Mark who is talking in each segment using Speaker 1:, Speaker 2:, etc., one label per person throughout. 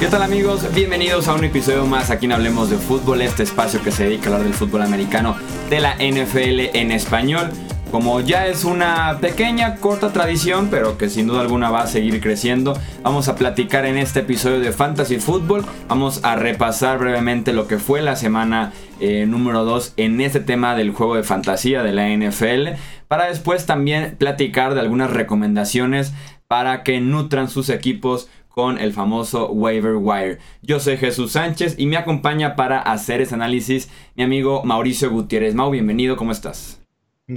Speaker 1: ¿Qué tal amigos? Bienvenidos a un episodio más aquí en Hablemos de Fútbol, este espacio que se dedica a hablar del fútbol americano de la NFL en español. Como ya es una pequeña, corta tradición, pero que sin duda alguna va a seguir creciendo, vamos a platicar en este episodio de Fantasy Football. Vamos a repasar brevemente lo que fue la semana eh, número 2 en este tema del juego de fantasía de la NFL, para después también platicar de algunas recomendaciones para que nutran sus equipos con el famoso waiver wire. Yo soy Jesús Sánchez y me acompaña para hacer ese análisis mi amigo Mauricio Gutiérrez. Mau, bienvenido, ¿cómo estás?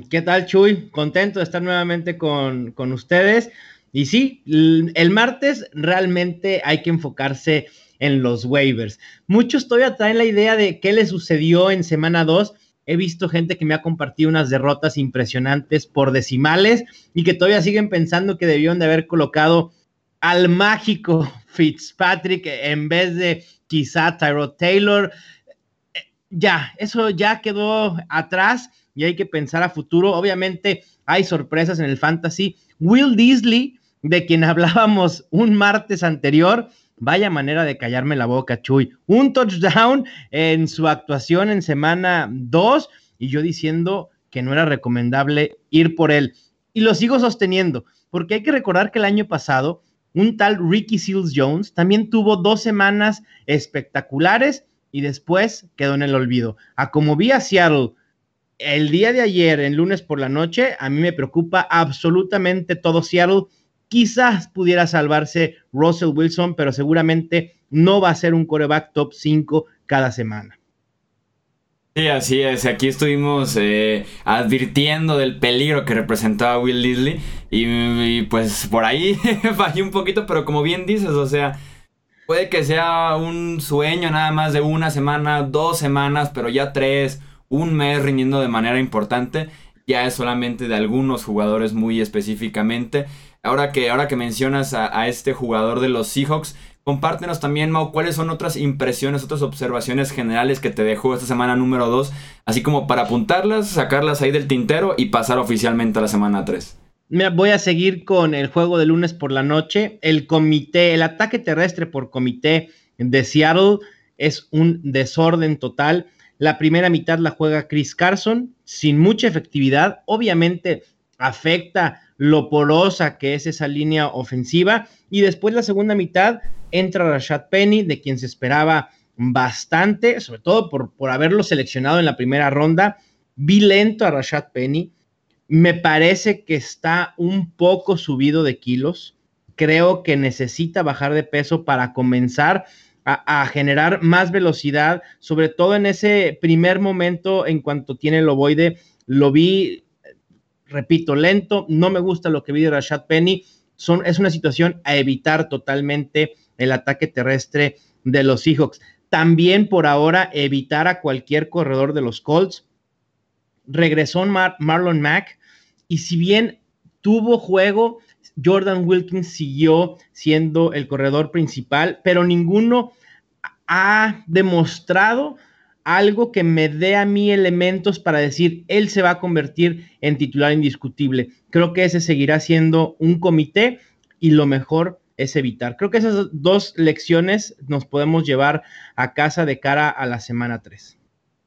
Speaker 2: ¿Qué tal, Chuy? Contento de estar nuevamente con, con ustedes. Y sí, el martes realmente hay que enfocarse en los waivers. Muchos todavía traen la idea de qué le sucedió en semana 2. He visto gente que me ha compartido unas derrotas impresionantes por decimales y que todavía siguen pensando que debieron de haber colocado al mágico Fitzpatrick en vez de quizá Tyrod Taylor. Ya, eso ya quedó atrás y hay que pensar a futuro. Obviamente hay sorpresas en el fantasy. Will Disley, de quien hablábamos un martes anterior, vaya manera de callarme la boca, Chuy. Un touchdown en su actuación en semana 2 y yo diciendo que no era recomendable ir por él. Y lo sigo sosteniendo, porque hay que recordar que el año pasado un tal Ricky Seals Jones también tuvo dos semanas espectaculares y después quedó en el olvido. A como vi a Seattle el día de ayer, en lunes por la noche, a mí me preocupa absolutamente todo Seattle. Quizás pudiera salvarse Russell Wilson, pero seguramente no va a ser un coreback top 5 cada semana.
Speaker 1: Sí, así es. Aquí estuvimos eh, advirtiendo del peligro que representaba Will Disley. Y, pues por ahí fallé un poquito, pero como bien dices, o sea, puede que sea un sueño nada más de una semana, dos semanas, pero ya tres, un mes rindiendo de manera importante. Ya es solamente de algunos jugadores muy específicamente. Ahora que, ahora que mencionas a, a este jugador de los Seahawks, Compártenos también, Mau, cuáles son otras impresiones, otras observaciones generales que te dejó esta semana número 2, así como para apuntarlas, sacarlas ahí del tintero y pasar oficialmente a la semana 3.
Speaker 2: Mira, voy a seguir con el juego de lunes por la noche. El comité, el ataque terrestre por comité de Seattle es un desorden total. La primera mitad la juega Chris Carson sin mucha efectividad. Obviamente afecta lo porosa que es esa línea ofensiva. Y después la segunda mitad entra Rashad Penny, de quien se esperaba bastante, sobre todo por, por haberlo seleccionado en la primera ronda. Vi lento a Rashad Penny. Me parece que está un poco subido de kilos. Creo que necesita bajar de peso para comenzar a, generar más velocidad, sobre todo en ese primer momento en cuanto tiene el ovoide. Lo vi, repito, lento. No me gusta lo que vi de Rashad Penny. Son, es una situación a evitar totalmente el ataque terrestre de los Seahawks. También por ahora evitar a cualquier corredor de los Colts. Regresó Marlon Mack y si bien tuvo juego, Jordan Wilkins siguió siendo el corredor principal, pero ninguno ha demostrado algo que me dé a mí elementos para decir, él se va a convertir en titular indiscutible. Creo que ese seguirá siendo un comité y lo mejor es evitar. Creo que esas dos lecciones nos podemos llevar a casa de cara a la semana 3.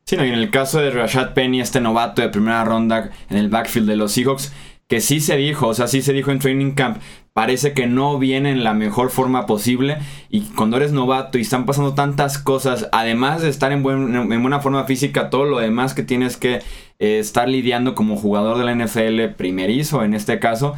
Speaker 1: Sí, no, y en el caso de Rashad Penny, este novato de primera ronda en el backfield de los Seahawks, que sí se dijo, o sea, sí se dijo en Training Camp, parece que no viene en la mejor forma posible. Y cuando eres novato y están pasando tantas cosas, además de estar en, en buena forma física, todo lo demás que tienes que eh, estar lidiando como jugador de la NFL primerizo en este caso,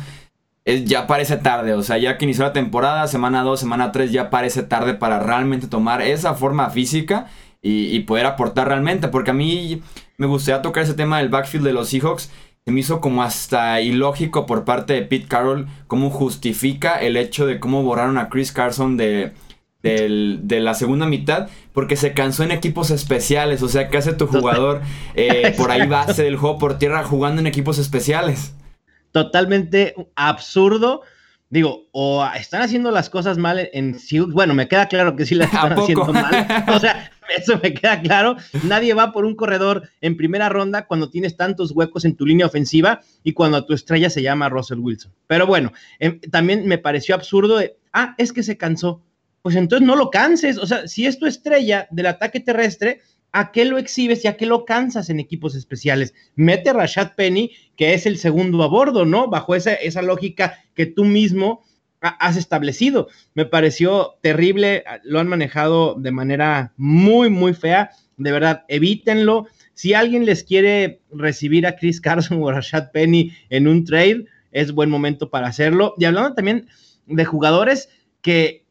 Speaker 1: ya parece tarde, o sea, ya que inició la temporada, semana 2, semana 3, ya parece tarde para realmente tomar esa forma física y, poder aportar realmente, porque a mí me gustaría tocar ese tema del backfield de los Seahawks. Se me hizo como hasta ilógico por parte de Pete Carroll cómo justifica el hecho de cómo borraron a Chris Carson de, de la segunda mitad porque se cansó en equipos especiales. O sea, ¿qué hace tu jugador eh, por ahí base del juego por tierra jugando en equipos especiales?
Speaker 2: Totalmente absurdo. Digo, o están haciendo las cosas mal en Bueno, me queda claro que sí las están haciendo mal. O sea, eso me queda claro. Nadie va por un corredor en primera ronda cuando tienes tantos huecos en tu línea ofensiva y cuando tu estrella se llama Russell Wilson. Pero bueno, em, también me pareció absurdo. ah, es que se cansó. pues entonces no lo canses. O sea, si es tu estrella del ataque terrestre, ¿a qué lo exhibes y a qué lo cansas en equipos especiales? Mete a Rashad Penny, que es el segundo a bordo, ¿no? Bajo esa, esa lógica que tú mismo has establecido. Me pareció terrible, lo han manejado de manera muy, muy fea. De verdad, evítenlo. Si alguien les quiere recibir a Chris Carson o a Rashad Penny en un trade, es buen momento para hacerlo. Y hablando también de jugadores que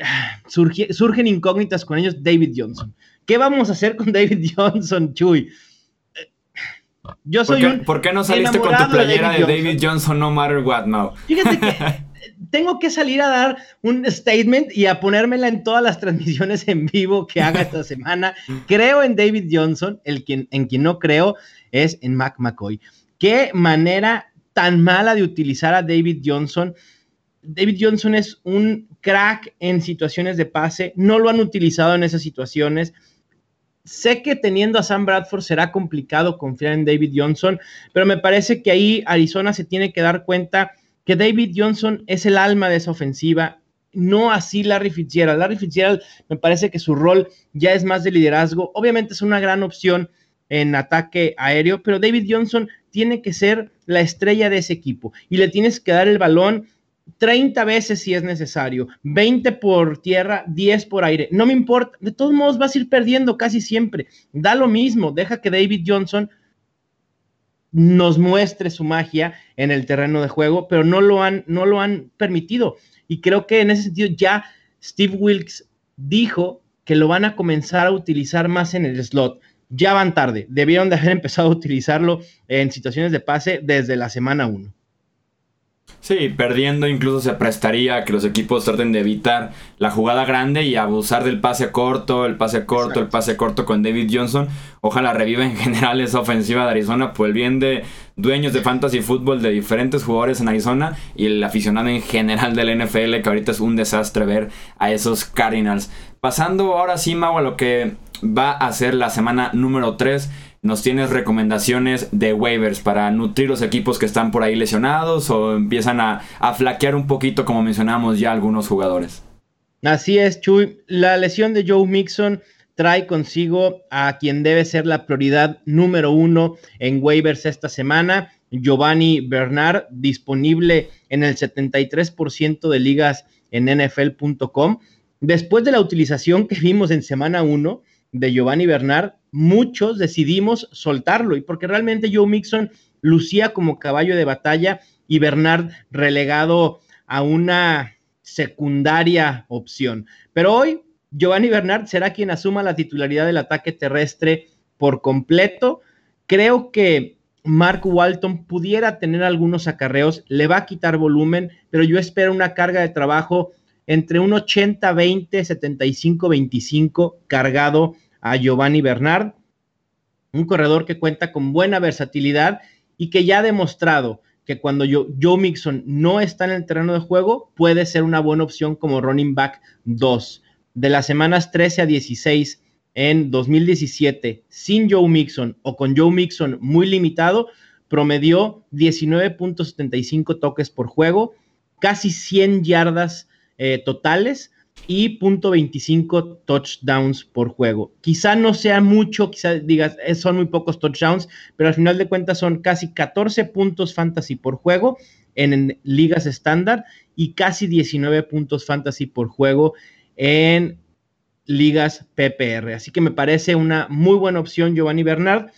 Speaker 2: ah, surgen incógnitas con ellos, David Johnson. ¿Qué vamos a hacer con David Johnson, Chuy?
Speaker 1: Yo soy ¿Por qué, ¿por qué no saliste con tu playera de David, Johnson. no matter what now?
Speaker 2: Fíjate que tengo que salir a dar un statement y a ponérmela en todas las transmisiones en vivo que haga esta semana. Creo en David Johnson, el quien, en quien no creo es en Mac McCoy. Qué manera tan mala de utilizar a David Johnson. David Johnson es un crack en situaciones de pase, no lo han utilizado en esas situaciones. Sé que teniendo a Sam Bradford será complicado confiar en David Johnson, pero me parece que ahí Arizona se tiene que dar cuenta que David Johnson es el alma de esa ofensiva, no así Larry Fitzgerald. Larry Fitzgerald me parece que su rol ya es más de liderazgo. Obviamente es una gran opción en ataque aéreo, pero David Johnson tiene que ser la estrella de ese equipo y le tienes que dar el balón 30 veces si es necesario, 20 por tierra, 10 por aire, no me importa, de todos modos vas a ir perdiendo casi siempre, da lo mismo, deja que David Johnson nos muestre su magia en el terreno de juego, pero no lo han, no lo han permitido. Y creo que en ese sentido ya Steve Wilkes dijo que lo van a comenzar a utilizar más en el slot. Ya van tarde, debieron de haber empezado a utilizarlo en situaciones de pase desde la semana 1.
Speaker 1: Sí, perdiendo incluso se prestaría a que los equipos traten de evitar la jugada grande y abusar del pase corto, el pase corto, el pase corto con David Johnson. Ojalá reviva en general esa ofensiva de Arizona por el bien de dueños de fantasy fútbol, de diferentes jugadores en Arizona y el aficionado en general del NFL, que ahorita es un desastre ver a esos Cardinals. Pasando ahora sí, Mau, a lo que va a ser la semana número 3 ¿Nos tienes recomendaciones de waivers para nutrir los equipos que están por ahí lesionados o empiezan a, flaquear un poquito como mencionamos ya algunos jugadores?
Speaker 2: Así es, Chuy. La lesión de Joe Mixon trae consigo a quien debe ser la prioridad número uno en waivers esta semana, Giovanni Bernard, disponible en el 73% de ligas en NFL.com. Después de la utilización que vimos en semana 1 de Giovanni Bernard, muchos decidimos soltarlo y porque realmente Joe Mixon lucía como caballo de batalla y Bernard relegado a una secundaria opción. Pero hoy Giovanni Bernard será quien asuma la titularidad del ataque terrestre por completo. Creo que Mark Walton pudiera tener algunos acarreos, le va a quitar volumen, pero yo espero una carga de trabajo entre un 80-20, 75-25 cargado a Giovanni Bernard, un corredor que cuenta con buena versatilidad y que ya ha demostrado que cuando Joe Mixon no está en el terreno de juego, puede ser una buena opción como running back 2. De las semanas 13 a 16 en 2017, sin Joe Mixon o con Joe Mixon muy limitado, promedió 19.75 toques por juego, casi 100 yardas eh, totales y .25 touchdowns por juego. Quizá no sea mucho, quizá digas, eh, son muy pocos touchdowns, pero al final de cuentas son casi 14 puntos fantasy por juego en, ligas estándar y casi 19 puntos fantasy por juego en ligas PPR. Así que me parece una muy buena opción Giovanni Bernard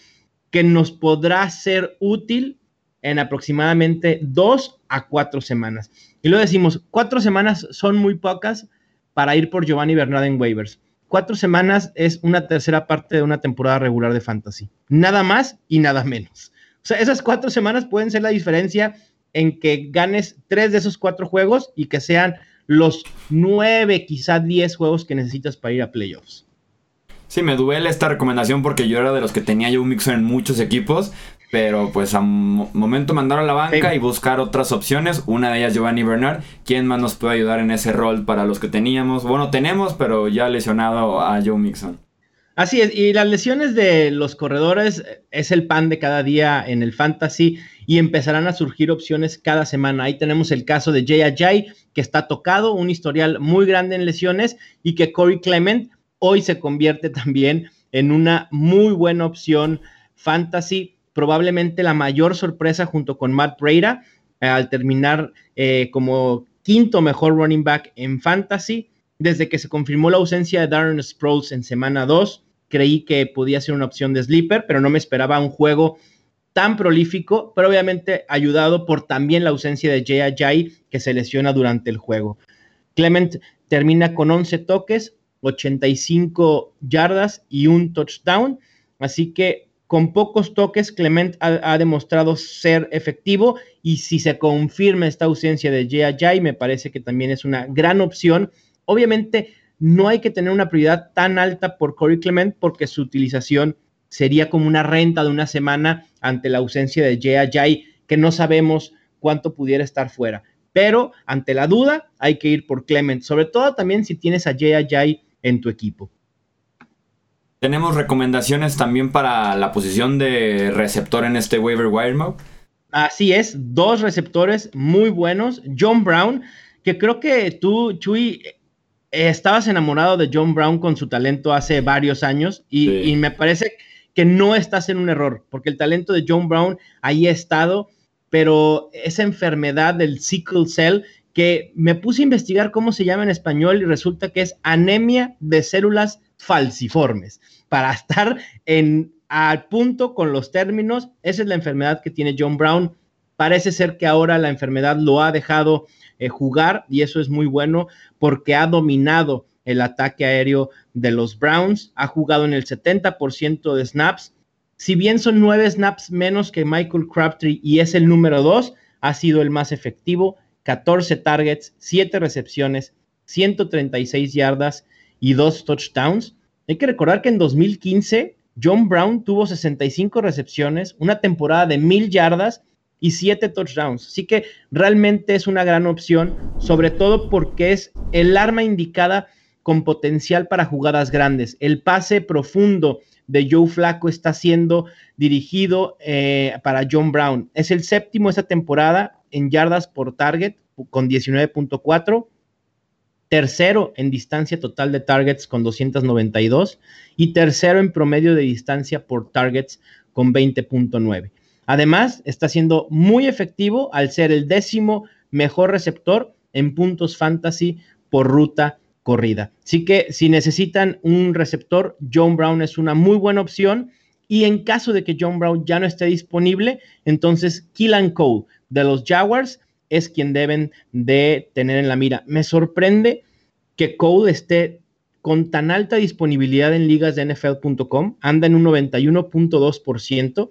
Speaker 2: que nos podrá ser útil en aproximadamente dos a cuatro semanas. Y lo decimos, cuatro semanas son muy pocas para ir por Giovanni Bernard en waivers. Cuatro semanas es una tercera parte de una temporada regular de fantasy. Nada más y nada menos. O sea, esas cuatro semanas pueden ser la diferencia en que ganes tres de esos cuatro juegos y que sean los nueve, quizá diez juegos que necesitas para ir a playoffs.
Speaker 1: Sí, me duele esta recomendación porque yo era de los que tenía yo un Mixon en muchos equipos, pero pues a momento mandar a la banca y buscar otras opciones. Una de ellas Giovanni Bernard. ¿Quién más nos puede ayudar en ese rol para los que teníamos? Bueno, tenemos, pero ya lesionado a Joe Mixon.
Speaker 2: Así es, y las lesiones de los corredores es el pan de cada día en el fantasy y empezarán a surgir opciones cada semana. Ahí tenemos el caso de Jay Ajay, que está tocado, un historial muy grande en lesiones y que Corey Clement hoy se convierte también en una muy buena opción fantasy, probablemente la mayor sorpresa junto con Matt Breda eh, al terminar eh, como quinto mejor running back en fantasy. Desde que se confirmó la ausencia de Darren Sproles en semana 2, creí que podía ser una opción de sleeper, pero no me esperaba un juego tan prolífico, pero obviamente ayudado por también la ausencia de Jay Ajay, que se lesiona durante el juego. Clement termina con 11 toques, 85 yardas y un touchdown, así que con pocos toques Clement ha, demostrado ser efectivo y si se confirma esta ausencia de Jay me parece que también es una gran opción. Obviamente no hay que tener una prioridad tan alta por Corey Clement porque su utilización sería como una renta de una semana ante la ausencia de Jay que no sabemos cuánto pudiera estar fuera. Pero ante la duda, hay que ir por Clement, sobre todo también si tienes a Jay en tu equipo.
Speaker 1: Tenemos recomendaciones también para la posición de receptor en este waiver wire mode.
Speaker 2: Así es, dos receptores muy buenos. John Brown, que creo que tú, Chuy, estabas enamorado de John Brown con su talento hace varios años y, me parece que no estás en un error, porque el talento de John Brown ahí ha estado, pero esa enfermedad del sickle cell que me puse a investigar cómo se llama en español y resulta que es anemia de células falciformes. Para estar en al punto con los términos, esa es la enfermedad que tiene John Brown. Parece ser que ahora la enfermedad lo ha dejado eh, jugar y eso es muy bueno porque ha dominado el ataque aéreo de los Browns, ha jugado en el 70% de snaps. Si bien son nueve snaps menos que Michael Crabtree y es el número dos, ha sido el más efectivo, 14 targets, 7 recepciones, 136 yardas y 2 touchdowns. Hay que recordar que en 2015 John Brown tuvo 65 recepciones, una temporada de 1000 yardas y 7 touchdowns. Así que realmente es una gran opción, sobre todo porque es el arma indicada con potencial para jugadas grandes. El pase profundo de Joe Flaco está siendo dirigido eh, para John Brown. Es el séptimo esta temporada en yardas por target con 19.4. Tercero en distancia total de targets con 292 y tercero en promedio de distancia por targets con 20.9. Además, está siendo muy efectivo al ser el décimo mejor receptor en puntos fantasy por ruta corrida. Así que si necesitan un receptor, John Brown es una muy buena opción. Y en caso de que John Brown ya no esté disponible, entonces Killan Cole de los Jaguars es quien deben de tener en la mira. Me sorprende que Cole esté con tan alta disponibilidad en ligas de NFL.com, anda en un 91.2%,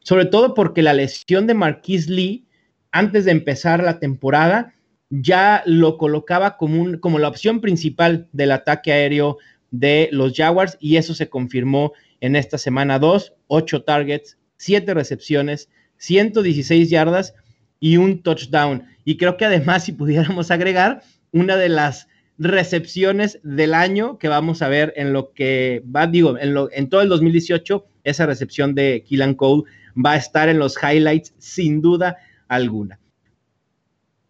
Speaker 2: sobre todo porque la lesión de Marquise Lee antes de empezar la temporada ya lo colocaba como, como la opción principal del ataque aéreo de los Jaguars y eso se confirmó en esta semana 2, 8 targets, 7 recepciones, 116 yardas y un touchdown. Y creo que además si pudiéramos agregar una de las recepciones del año que vamos a ver en lo que va, digo, en, lo, en todo el 2018, esa recepción de Killan Cole va a estar en los highlights sin duda alguna.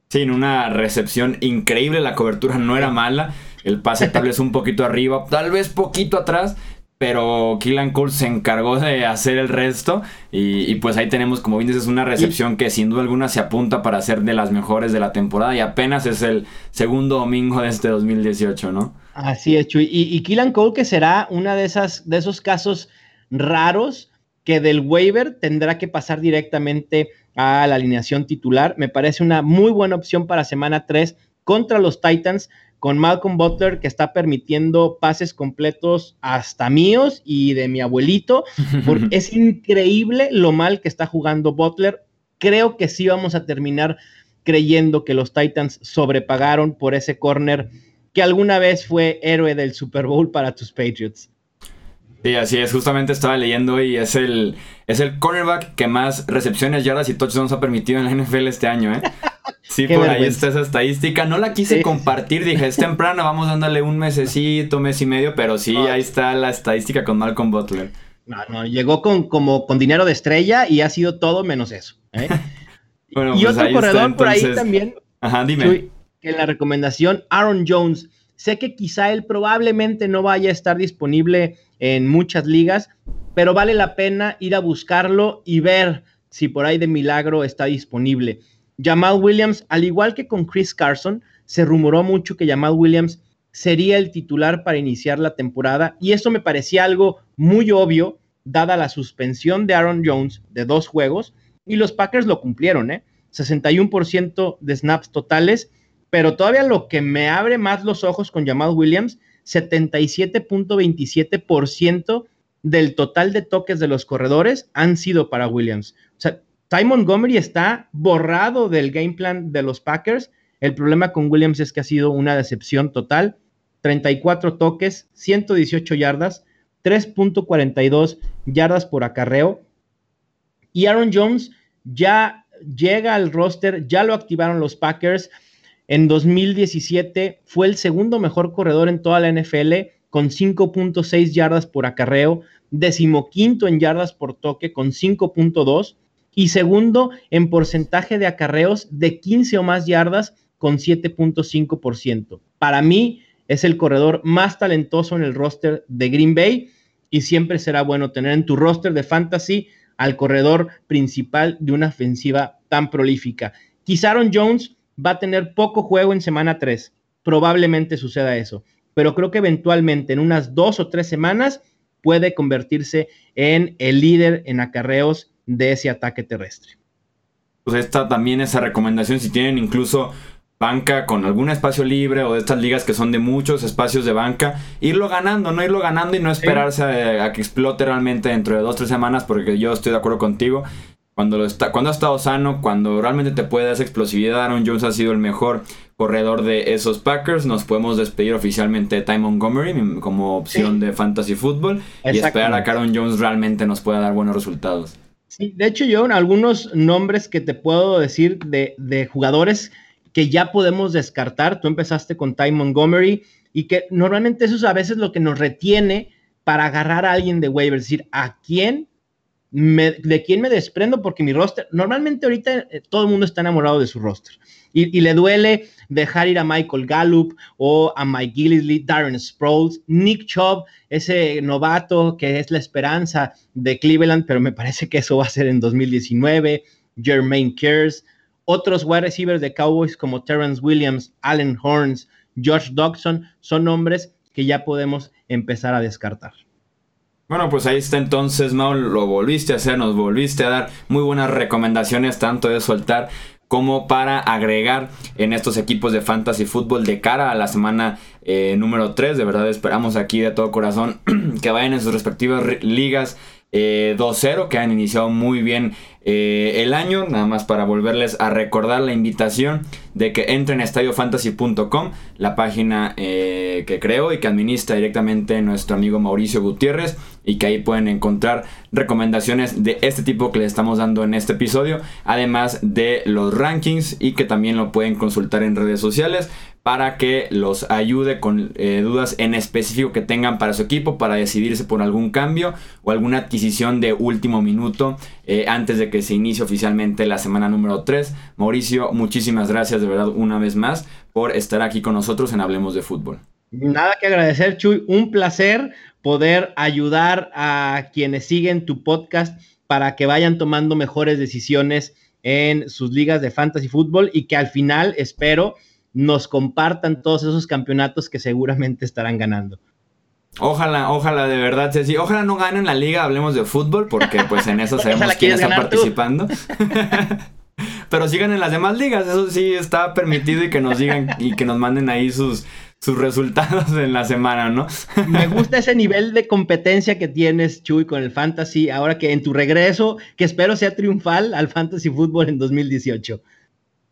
Speaker 1: Sí, en una recepción increíble, la cobertura no era mala, el pase tal vez un poquito arriba, tal vez poquito atrás, pero Killan Cole se encargó de hacer el resto y, pues ahí tenemos, como bien dices, una recepción que sin duda alguna se apunta para ser de las mejores de la temporada y apenas es el segundo domingo de este 2018, ¿no?
Speaker 2: Así es, Chuy. Y, y Killan Cole que será una de esas de esos casos raros que del waiver tendrá que pasar directamente a la alineación titular. Me parece una muy buena opción para semana 3 contra los Titans con Malcolm Butler que está permitiendo pases completos hasta míos y de mi abuelito, porque es increíble lo mal que está jugando Butler. Creo que sí vamos a terminar creyendo que los Titans sobrepagaron por ese corner que alguna vez fue héroe del Super Bowl para tus Patriots.
Speaker 1: Sí, así es. Justamente estaba leyendo y es el, es el cornerback que más recepciones, yardas y touchdowns ha permitido en la NFL este año, ¿eh? Sí, por ahí está esa estadística. No la quise compartir, dije, es temprano, vamos dándole un mesecito, mes y medio, pero sí, ahí está la estadística con Malcolm Butler.
Speaker 2: No, no, llegó con, como, con dinero de estrella y ha sido todo menos eso. ¿eh? y pues otro corredor por ahí también.
Speaker 1: Ajá, dime.
Speaker 2: Que la recomendación, Aaron Jones. Sé que quizá él probablemente no vaya a estar disponible en muchas ligas, pero vale la pena ir a buscarlo y ver si por ahí de milagro está disponible. Jamal Williams, al igual que con Chris Carson, se rumoró mucho que Jamal Williams sería el titular para iniciar la temporada y eso me parecía algo muy obvio dada la suspensión de Aaron Jones de dos juegos y los Packers lo cumplieron, ¿eh? 61% de snaps totales, pero todavía lo que me abre más los ojos con Jamal Williams, 77.27% del total de toques de los corredores han sido para Williams. O sea, Ty Montgomery está borrado del game plan de los Packers. El problema con Williams es que ha sido una decepción total. 34 toques, 118 yardas, 3.42 yardas por acarreo. Y Aaron Jones ya llega al roster, ya lo activaron los Packers. En 2017 fue el segundo mejor corredor en toda la NFL con 5.6 yardas por acarreo, decimoquinto en yardas por toque con 5.2 y segundo en porcentaje de acarreos de 15 o más yardas con 7.5%. Para mí es el corredor más talentoso en el roster de Green Bay y siempre será bueno tener en tu roster de fantasy al corredor principal de una ofensiva tan prolífica. Quizá Jones va a tener poco juego en semana 3. Probablemente suceda eso. Pero creo que eventualmente en unas dos o tres semanas puede convertirse en el líder en acarreos de ese ataque terrestre.
Speaker 1: Pues esta también esa recomendación, si tienen incluso banca con algún espacio libre o de estas ligas que son de muchos espacios de banca, irlo ganando, no irlo ganando y no esperarse a, que explote realmente dentro de dos o tres semanas, porque yo estoy de acuerdo contigo. Cuando, lo está, cuando ha estado sano, cuando realmente te puede dar esa explosividad, Aaron Jones ha sido el mejor corredor de esos Packers. Nos podemos despedir oficialmente de Ty Montgomery como opción de fantasy football y esperar a que Aaron Jones realmente nos pueda dar buenos resultados.
Speaker 2: Sí, de hecho, yo algunos nombres que te puedo decir de, de jugadores que ya podemos descartar. Tú empezaste con Ty Montgomery y que normalmente eso es a veces lo que nos retiene para agarrar a alguien de waiver, es decir, a quién de quién me desprendo porque mi roster, normalmente ahorita eh, todo el mundo está enamorado de su roster y, le duele dejar ir a Michael Gallup o a Mike Gillisley, Darren Sproles, Nick Chubb, ese novato que es la esperanza de Cleveland, pero me parece que eso va a ser en 2019, Jermaine Kears, otros wide receivers de Cowboys como Terrence Williams, Allen Horns, Josh Dodson, son nombres que ya podemos empezar a descartar.
Speaker 1: Bueno, pues ahí está entonces, Mau, lo volviste a hacer, nos volviste a dar muy buenas recomendaciones, tanto de soltar como para agregar en estos equipos de fantasy fútbol de cara a la semana eh, número 3. De verdad esperamos aquí de todo corazón que vayan en sus respectivas ligas 2-0, eh, que han iniciado muy bien eh, el año. Nada más para volverles a recordar la invitación de que entren a estadiofantasy.com, la página que creo y que administra directamente nuestro amigo Mauricio Gutiérrez y que ahí pueden encontrar recomendaciones de este tipo que les estamos dando en este episodio, además de los rankings y que también lo pueden consultar en redes sociales para que los ayude con eh, dudas en específico que tengan para su equipo, para decidirse por algún cambio o alguna adquisición de último minuto eh, antes de que se inicie oficialmente la semana número 3. Mauricio, muchísimas gracias de verdad una vez más por estar aquí con nosotros en Hablemos de Fútbol.
Speaker 2: Nada que agradecer, Chuy. Un placer poder ayudar a quienes siguen tu podcast para que vayan tomando mejores decisiones en sus ligas de fantasy fútbol y que al final espero nos compartan todos esos campeonatos que seguramente estarán ganando.
Speaker 1: Ojalá, ojalá de verdad, Ceci. Ojalá no ganen la liga, hablemos de fútbol, porque pues en eso sabemos quién está participando. Pero sigan en las demás ligas, eso sí está permitido y que nos digan y que nos manden ahí sus, sus resultados en la semana, ¿no?
Speaker 2: Me gusta ese nivel de competencia que tienes, Chuy, con el fantasy, ahora que en tu regreso, que espero sea triunfal al fantasy fútbol en 2018.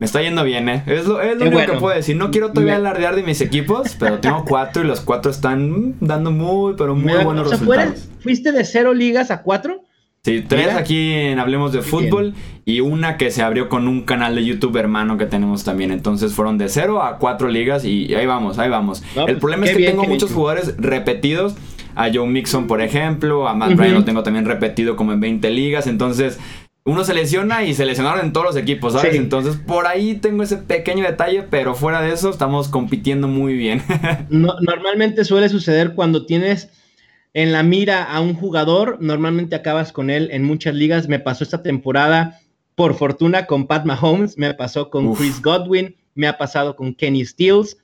Speaker 1: Me está yendo bien, ¿eh? Es lo, único que puedo decir. No quiero todavía alardear de mis equipos, pero tengo cuatro y los cuatro están dando muy, pero muy buenos resultados.
Speaker 2: ¿Fuiste de cero ligas a cuatro?
Speaker 1: Sí, tres aquí en Hablemos de Fútbol y una que se abrió con un canal de YouTube hermano que tenemos también. Entonces fueron de cero a cuatro ligas y ahí vamos, ahí vamos. el pues, problema es que tengo muchos jugadores repetidos. A Joe Mixon, por ejemplo, a Matt Ryan lo tengo también repetido como en 20 ligas. Entonces, uno se lesiona y se lesionaron en todos los equipos, ¿sabes? Entonces, por ahí tengo ese pequeño detalle, pero fuera de eso, estamos compitiendo muy bien.
Speaker 2: normalmente suele suceder cuando tienes en la mira a un jugador, normalmente acabas con él en muchas ligas. Me pasó esta temporada, por fortuna, con Pat Mahomes, me pasó con Chris Godwin, me ha pasado con Kenny Stills.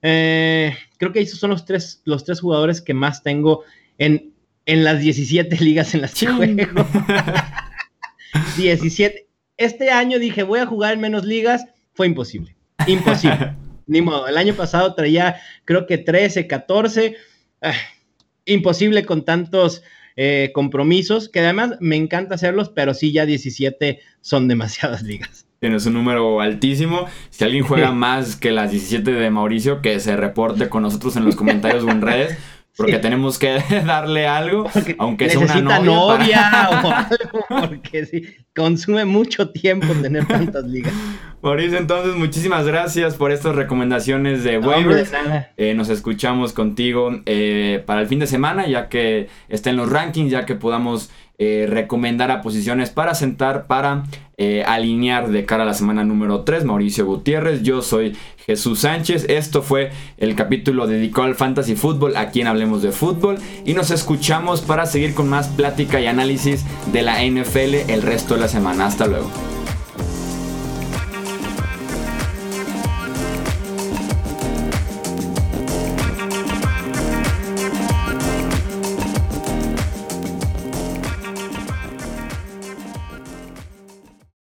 Speaker 2: Eh, creo que esos son los tres, los tres jugadores que más tengo en, en las 17 ligas en las que juego. 17. Este año dije, voy a jugar en menos ligas. Fue imposible. Imposible. Ni modo. El año pasado traía, creo que 13, 14 imposible con tantos eh, compromisos, que además me encanta hacerlos, pero sí ya 17 son demasiadas ligas.
Speaker 1: Tienes un número altísimo. Si alguien juega más que las 17 de Mauricio, que se reporte con nosotros en los comentarios o en redes, porque tenemos que darle algo, aunque sea una
Speaker 2: novia. o algo, porque sí, consume mucho tiempo tener tantas ligas.
Speaker 1: Mauricio, entonces muchísimas gracias por estas recomendaciones de waivers. Eh, nos escuchamos contigo eh, para el fin de semana, ya que está en los rankings, ya que podamos eh, recomendar a posiciones para sentar, para alinear de cara a la semana número 3. Mauricio Gutiérrez, yo soy Jesús Sánchez. Esto fue el capítulo dedicado al Fantasy Fútbol, aquí en Hablemos de Fútbol. Y nos escuchamos para seguir con más plática y análisis de la NFL el resto de la semana. Hasta luego.